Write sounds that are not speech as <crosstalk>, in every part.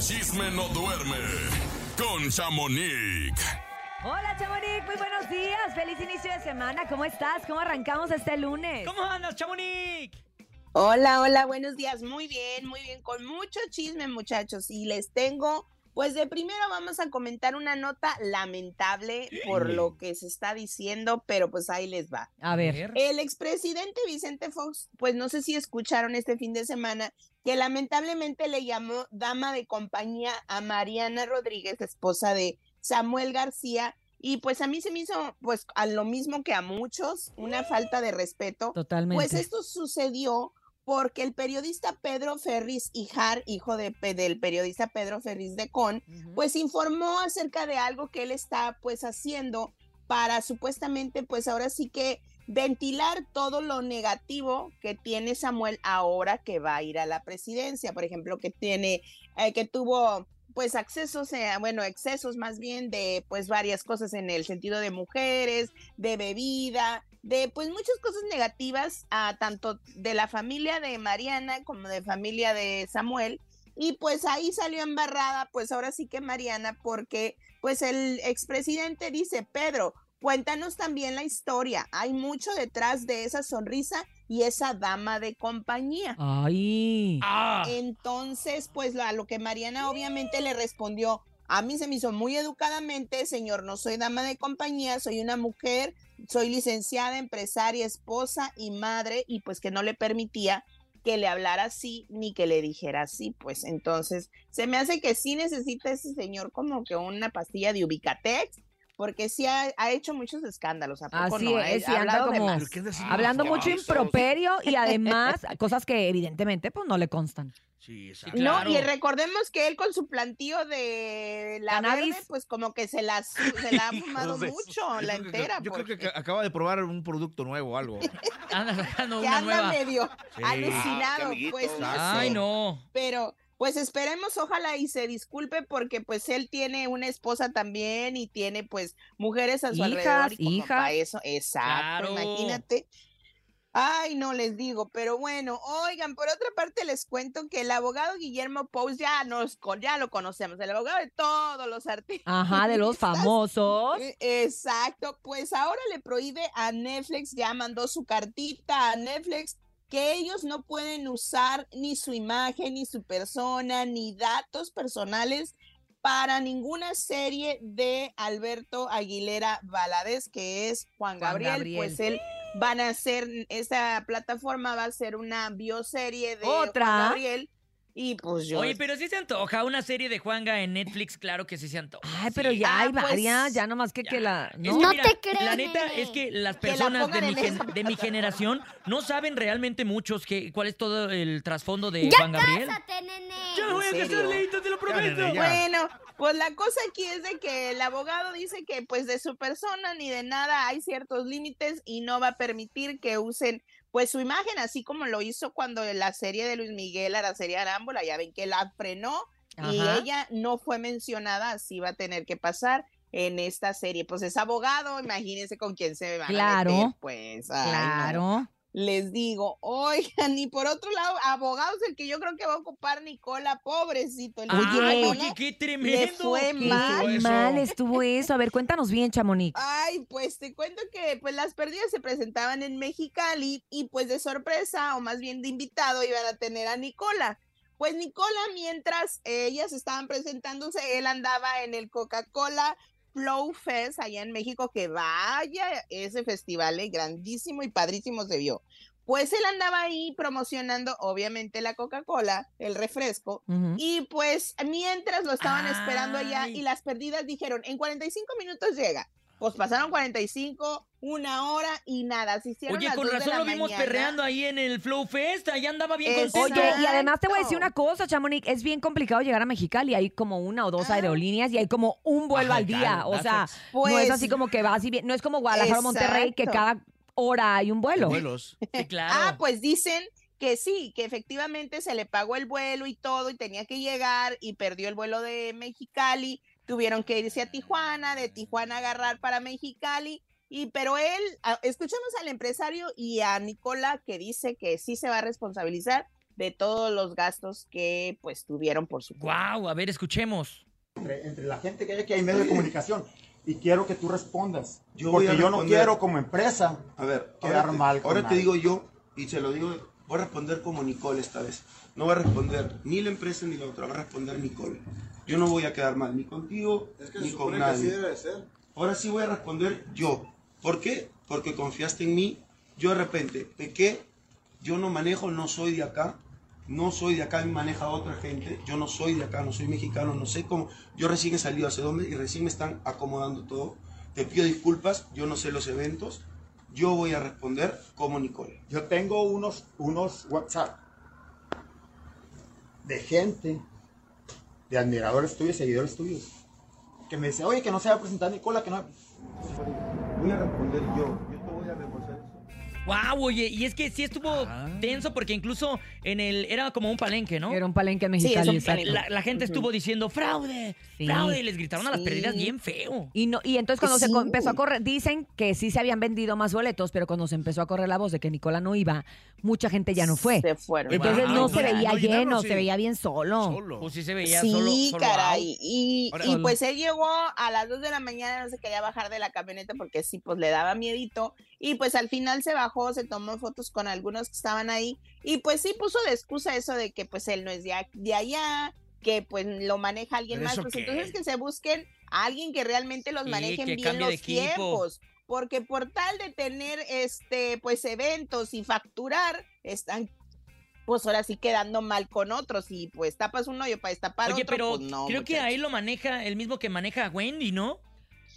el chisme no duerme con Chamonix. Hola, Chamonix, muy buenos días. Feliz inicio de semana. ¿Cómo estás? ¿Cómo arrancamos este lunes? ¿Cómo andas, Chamonix? Hola, hola, buenos días. Muy bien, muy bien, con mucho chisme, muchachos. Y les tengo, pues de primero vamos a comentar una nota lamentable por lo que se está diciendo, pero pues ahí les va. A ver. El expresidente Vicente Fox, pues no sé si escucharon este fin de semana, que lamentablemente le llamó dama de compañía a Mariana Rodríguez, esposa de Samuel García, y pues a mí se me hizo, pues a lo mismo que a muchos, una falta de respeto. Totalmente. Pues esto sucedió porque el periodista Pedro Ferris Ijar, hijo de, del periodista Pedro Ferris de Con, pues informó acerca de algo que él está pues haciendo para supuestamente pues ahora sí que ventilar todo lo negativo que tiene Samuel ahora que va a ir a la presidencia, por ejemplo, que tiene, eh, que tuvo pues accesos, eh, bueno, excesos más bien de pues varias cosas en el sentido de mujeres, de bebida, de pues muchas cosas negativas, a tanto de la familia de Mariana como de familia de Samuel. Y pues ahí salió embarrada, pues ahora sí que Mariana, porque pues el expresidente dice, Pedro, cuéntanos también la historia. Hay mucho detrás de esa sonrisa y esa dama de compañía. Ay. Ah, Entonces, pues a lo que Mariana obviamente le respondió, a mí se me hizo muy educadamente, señor, no soy dama de compañía, soy una mujer, soy licenciada, empresaria, esposa y madre, y pues que no le permitía que le hablara así ni que le dijera así, pues entonces se me hace que sí necesita ese señor como que una pastilla de Ubicatex, porque sí ha, ha hecho muchos escándalos, ¿a poco Así no? es, Ha sí, anda como hablando mucho improperio y además <laughs> cosas que evidentemente pues no le constan. Sí, exacto. No, Claro. y recordemos que él con su plantío de la Cannabis. verde, pues como que se la, se <laughs> la ha fumado mucho, la entera. Yo creo que porque- acaba de probar un producto nuevo o algo. <laughs> Anda sacando que una anda nueva. medio Sí. alucinado, Ah, pues no Ay, sé. no. Pero pues esperemos, ojalá y se disculpe porque pues él tiene una esposa también y tiene pues mujeres a su Hijas, alrededor y como hijas. para eso, exacto, Claro. imagínate. Ay, no les digo, pero bueno, oigan, por otra parte les cuento que el abogado Guillermo Pous ya nos con- ya lo conocemos, el abogado de todos los artistas. Ajá, de los famosos. Eh, Exacto, pues ahora le prohíbe a Netflix, ya mandó su cartita a Netflix, que ellos no pueden usar ni su imagen, ni su persona, ni datos personales para ninguna serie de Alberto Aguilera Valadez, que es Juan Juan Gabriel, pues él van a hacer, esa plataforma va a ser una bioserie de ¿Otra? Juan Gabriel, y pues yo... Oye, pero sí se antoja una serie de Juanga en Netflix, claro que sí se antoja. Ay, pero Sí. ya Ah, hay pues, varias, ya nomás que, que la... Es ¿no? que No mira, te crees, La neta es que las Que la personas de mi, en gen- esa de mi generación no saben realmente muchos que, cuál es todo el trasfondo de Ya Juan Gabriel. Cásate, nene. Ya me voy a ¿En casar? Leito, te lo prometo. nene, ya. Bueno, pues la cosa aquí es de que el abogado dice que pues de su persona ni de nada hay ciertos límites y no va a permitir que usen pues su imagen, así como lo hizo cuando la serie de Luis Miguel, la serie Arámbula, ya ven que la frenó y ella no fue mencionada, así va a tener que pasar en esta serie. Pues es abogado, imagínense con quién se Claro. a meter, pues. ay, no. Les digo, oigan, y por otro lado, abogados el que yo creo que va a ocupar Nicola, pobrecito. el Ay, oye, qué le tremendo. fue Qué mal. eso? mal estuvo eso. A ver, cuéntanos bien, Chamonix. Ay, pues te cuento que pues las pérdidas se presentaban en Mexicali y pues de sorpresa o más bien de invitado iban a tener a Nicola. Pues Nicola, mientras ellas estaban presentándose, él andaba en el Coca-Cola Flow Fest allá en México, que vaya ese festival, eh, grandísimo y padrísimo se vio. Pues él andaba ahí promocionando, obviamente, la Coca-Cola, el refresco, y pues mientras lo estaban esperando allá y las perdidas dijeron, en 45 minutos llega. Pues pasaron 45, una hora y nada. Se hicieron Oye, las con dos razón la lo vimos mañana. perreando ahí en el Flow Fest. Allá andaba bien contento. Oye, y además te voy a decir Exacto. una cosa, Chamonix, es bien complicado llegar a Mexicali, hay como una o dos Ah. aerolíneas y hay como un vuelo Ajá, al día, claro, o sea, that's no es Pues- así como que vas y bien, no es como Guadalajara o Monterrey que Exacto. cada hora hay un vuelo. Vuelos. Sí, claro. Ah, pues dicen que sí, que efectivamente se le pagó el vuelo y todo y tenía que llegar y perdió el vuelo de Mexicali, tuvieron que irse a Tijuana, de Tijuana agarrar para Mexicali y pero él, escuchamos al empresario y a Nicola que dice que sí se va a responsabilizar de todos los gastos que pues tuvieron por su cuenta. Wow, a ver, escuchemos. entre, entre la gente que hay aquí, hay medios de comunicación. Y quiero que tú respondas. Yo porque a yo no quiero como empresa. A ver, Quedar ahora, te, mal con ahora te nadie. digo yo, y se lo digo, voy a responder como Nicole esta vez. No voy a responder ni la empresa ni la otra, va a responder Nicole. Yo no voy a quedar mal ni contigo ni con nadie. Ahora sí voy a responder yo. ¿Por qué? Porque confiaste en mí. Yo de repente pequé, yo no manejo, no soy de acá. No soy de acá, me maneja otra gente. Yo no soy de acá, no soy mexicano, no sé cómo. Yo recién he salido hace dos meses y recién me están acomodando todo. Te pido disculpas, yo no sé los eventos. Yo voy a responder como Nicole. Yo tengo unos, unos WhatsApp de gente, de admiradores tuyos, seguidores tuyos, que me dice, oye, que no se va a presentar Nicola, que no... Voy a responder yo. Wow, oye, y es que sí estuvo Ah. tenso porque incluso en el era como un palenque, ¿no? Era un palenque Sí, mexicano. palenque. La, la gente estuvo diciendo fraude, Sí. fraude y les gritaron a las Sí. perdidas bien feo. Y, no, y entonces cuando se Sí. empezó a correr, dicen que sí se habían vendido más boletos, pero cuando se empezó a correr la voz de que Nicola no iba, mucha gente ya no fue. Se fueron. Entonces Wow. no se veía no llenaron, lleno, sí. se veía bien solo. Solo. Pues sí se veía Sí, solo, solo caray. Y, Ahora- y pues él llegó a las 2 de la mañana, no se quería bajar de la camioneta porque sí, pues le daba miedito. Y pues al final se bajó, se tomó fotos con algunos que estaban ahí. Y pues sí puso de excusa eso de que pues él no es de, de allá, que pues lo maneja alguien ¿Pero más. Pues qué? entonces que se busquen a alguien que realmente los Sí, manejen bien los tiempos. Porque por tal de tener este pues eventos y facturar, están pues ahora sí quedando mal con otros y pues tapas un hoyo para destapar Oye, otro, pero pues, no, creo que ahí lo maneja el mismo que maneja a Wendy, ¿no?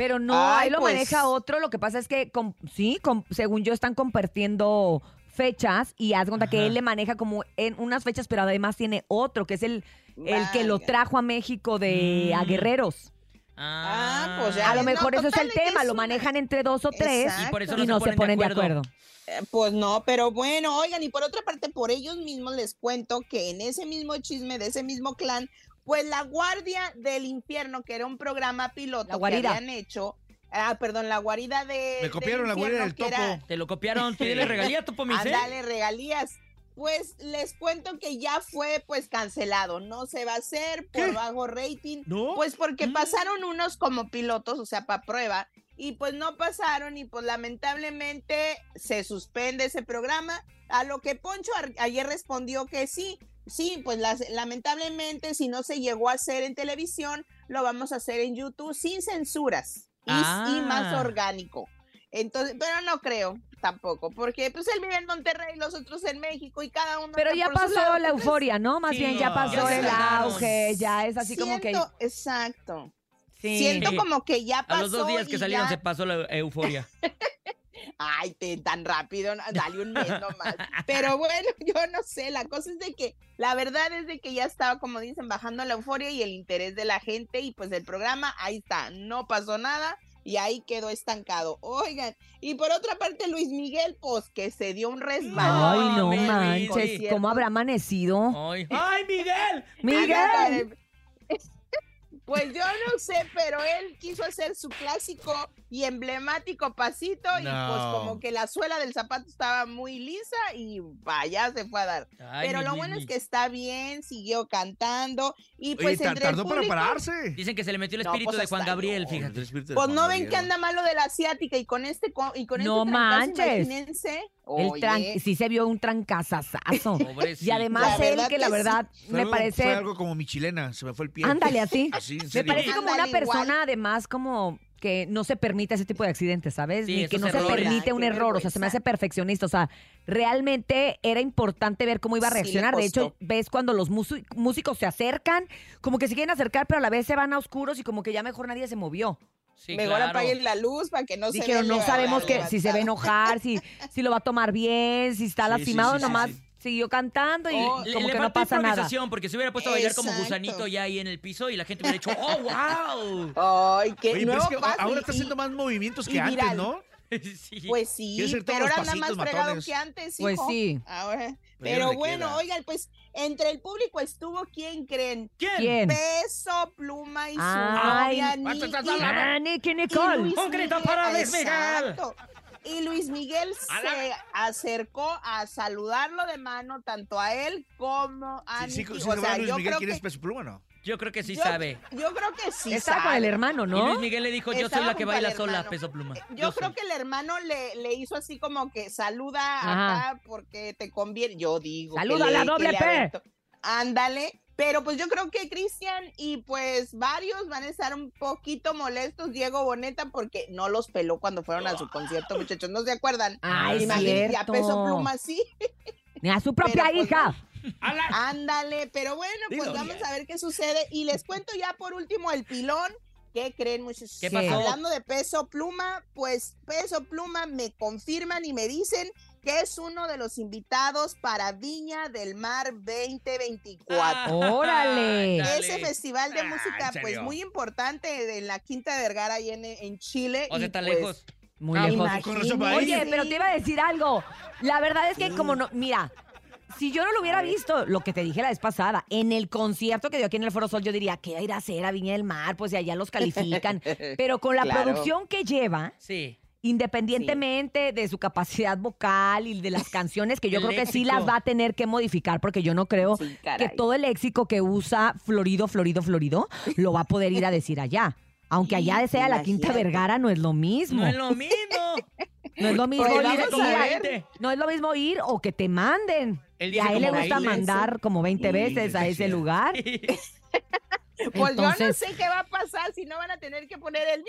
Pero no, Ay, ahí lo pues. maneja otro. Lo que pasa es que, com- sí, com- según yo, están compartiendo fechas y haz cuenta que él le maneja como en unas fechas, pero además tiene otro, que es el, el que lo trajo a México de a Mm. Guerreros. Ah, pues ya A lo no, mejor eso es el tema, es lo manejan entre dos o tres Exacto. Y por eso y no se ponen de acuerdo. Eh, Pues no, pero bueno, oigan, y por otra parte, por ellos mismos les cuento que en ese mismo chisme de ese mismo clan, pues la Guardia del Infierno, que era un programa piloto La que guarida. habían hecho, ah, perdón, la guarida de. Me copiaron la del guarida infierno, del que era- topo. Te lo copiaron, pídele <laughs> regalía, Topo Mice. Ándale, regalías. Pues les cuento que ya fue pues cancelado, no se va a hacer por ¿Qué? bajo rating. ¿No? Pues porque Mm. pasaron unos como pilotos, o sea, para prueba, y pues no pasaron y pues lamentablemente se suspende ese programa. A lo que Poncho ayer respondió que sí, sí, pues las- lamentablemente si no se llegó a hacer en televisión, lo vamos a hacer en YouTube sin censuras y, y más Ah. orgánico. Entonces, pero no creo tampoco, porque pues él vive en Monterrey, los otros en México y cada uno. Pero ya pasó lado, la ¿tú crees? euforia, ¿no? Más Sí, bien ya pasó ya el auge, ya es así como que... Exacto. Sí. Siento como que ya pasó. A los dos días que salieron ya- se pasó la euforia. <laughs> Ay, te, tan rápido, dale un mes nomás. <laughs> Pero bueno, <laughs> yo no sé, la cosa es de que, la verdad es de que ya estaba, como dicen, bajando la euforia y el interés de la gente y pues el programa, ahí está, no pasó nada y ahí quedó estancado. Oigan, y por otra parte Luis Miguel, pues que se dio un resbalón. Ay, no manches. ¿cómo habrá amanecido? Ay, ¡Ay, Miguel! Miguel. Pues yo no sé, pero él quiso hacer su clásico y emblemático pasito y pues No. como que la suela del zapato estaba muy lisa y vaya, se fue a dar. Ay, pero mi lo bueno es que está bien, siguió cantando y Oye, pues ta- entre el tardó para público, pararse. Dicen que se le metió el No, espíritu pues de Juan Gabriel, fíjate. Pues no ven que anda malo de la asiática y con este co- y con No este trancazo, manches. El tran- sí se vio un trancazazazo. <laughs> Pobrecito. Y además La él, verdad que la que verdad Fue me algo- Fue parece... algo como mi chilena, se me fue el pie. Ándale, así. <laughs> Así, en Me serio. parece como una Ándale, igual. persona además como que no se permite ese tipo de accidentes, ¿sabes? Sí, Ni que no esos se errores. permite Ay, un qué error, o sea, se me vergüenza. hace perfeccionista, o sea, realmente era importante ver cómo iba a Sí le reaccionar. de hecho, costó. ves cuando los músicos se acercan, como que se quieren acercar, pero a la vez se van a oscuros y como que ya mejor nadie se movió. Sí, mejor claro. apaguen la luz para que no se Dijeron, no sabemos que si se va a levantada". enojar, si, <laughs> si lo va a tomar bien, si está Sí, sí, lastimado, sí, sí, nomás sí. siguió cantando y Oh, Le, como le que no pasa nada. porque se hubiera puesto a bailar como gusanito ya ahí en el piso y la gente hubiera dicho, ¡oh, wow! Ay, qué Oye, pero nuevo es que paso ahora y- está haciendo más movimientos que antes. ¿no? sí. Pues sí, hacer todos pero ahora anda más fregado que antes, Pues hijo. sí. Ahora. Pero ya Pero bueno, queda. oigan, pues entre el público estuvo, ¿quién creen? ¿Quién? Peso, Pluma y su Ay, novia, Nicky y Nicole. Un grito Miguel. para Luis Miguel. Exacto. Y Luis Miguel se acercó a saludarlo de mano tanto a él como a Nicky. sí, o se sea, va Luis yo Miguel, creo ¿quién que es Peso Pluma o no? Yo creo que sí yo, sabe. Yo creo que sí Estaba con sabe. el hermano, Y ¿no? Luis Miguel le dijo, yo soy la que baila sola, peso pluma. Yo, creo soy. que el hermano le, le hizo así como que saluda Ajá. acá porque te conviene. Yo digo. Saluda a la doble le P. Ándale. Pero pues yo creo que Cristian y pues varios van a estar un poquito molestos, Diego Boneta, porque no los peló cuando fueron a su concierto, muchachos. ¿No se acuerdan? Ay, es Imagínate, y a peso pluma sí. Ni a su <laughs> propia Pero, pues, hija. Ándale, pero bueno, pues vamos ya. a ver qué sucede. Y les cuento ya por último el pilón. ¿Qué creen, muchachos? ¿Qué pasó? Hablando de peso pluma, pues peso pluma me confirman y me dicen que es uno de los invitados para Viña del Mar 2024. Órale. Dale. Ese festival de Ah, música, ¿en pues muy importante en la Quinta de Vergara y en, en Chile. O sea, está pues, lejos. Muy Ah, lejos. Oye, pero te iba a decir algo. La verdad es que como no, mira, si yo no lo hubiera visto, lo que te dije la vez pasada, en el concierto que dio aquí en el Foro Sol, yo diría, ¿qué va a ir a hacer a Viña del Mar? Pues de allá los califican. <laughs> Pero con la Claro. producción que lleva, Sí. independientemente de su capacidad vocal y de las <laughs> canciones, que yo El creo que sí las va a tener que modificar, porque yo no creo Sí, que todo el léxico que usa Florido, Florido, Florido, lo va a poder ir a decir allá. Aunque allá sea la Quinta. Vergara, no es lo mismo. No es lo mismo. <laughs> No es lo mismo Pues ir, ir- ver. 20. no es lo mismo ir o que te manden. Él Y a dice él le gusta 20. mandar como 20 Sí, veces a ese lugar. <laughs> Pues yo no Entonces- sé qué va a pasar si no van a tener que poner el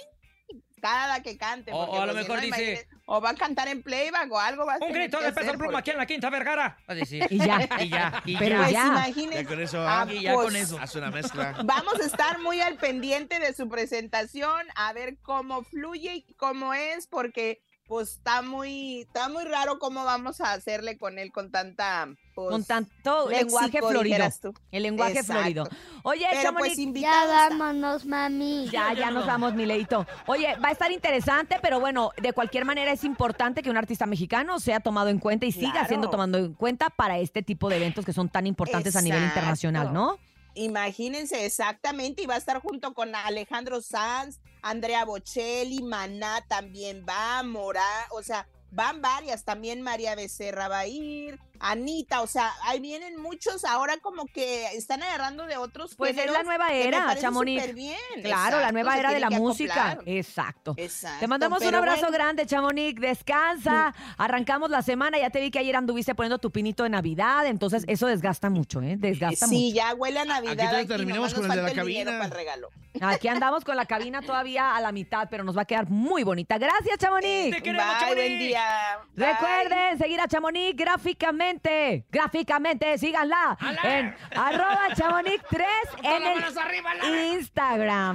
cada que cante. O- o a lo pues, mejor no, dice- O va a cantar en playback o algo. Va a Un grito de peso pluma porque- aquí en la Quinta Vergara. A decir. Y ya. Y ya, y Pero ya. Pues ya. imagínense. Ya con eso Ah, ah, Y ya pues, con eso. hace una mezcla. Vamos a estar muy al pendiente de su presentación, a ver cómo fluye y cómo es, porque pues está muy, está muy raro cómo vamos a hacerle con él con tanta pues, Con tanto léxico, lenguaje florido. El lenguaje Exacto. florido. Oye, Pero pues Ya vámonos, mami. Ya, ya nos vamos, mi leito. Oye, va a estar interesante, pero bueno, de cualquier manera es importante que un artista mexicano sea tomado en cuenta y siga siendo tomado en cuenta para este tipo de eventos que son tan importantes a nivel internacional, ¿no? Imagínense exactamente, y va a estar junto con Alejandro Sanz, Andrea Bocelli, Maná también va, Morá, o sea, van varias, también María Becerra va a ir, Anita, o sea, ahí vienen muchos ahora como que están agarrando de otros Pues es la nueva era, Chamonix. superbién. Claro, la nueva era de la música. Exacto. Exacto, Te mandamos un abrazo bueno, grande, Chamonix. Descansa. Arrancamos la semana. Ya te vi que ayer anduviste poniendo tu pinito de Navidad. Entonces, eso desgasta mucho, ¿eh? Desgasta Sí, mucho. ya huele a Navidad. aquí, terminamos con el de la cabina. para el regalo. Aquí andamos con la cabina todavía a la mitad, pero nos va a quedar muy bonita. Gracias, Chamonix. Te queremos, Bye, Chamonix. buen día. Bye. Recuerden seguir a Chamonix gráficamente. Gráficamente, síganla ¡Ala! en arroba Chamonix 3 en el arriba! Instagram.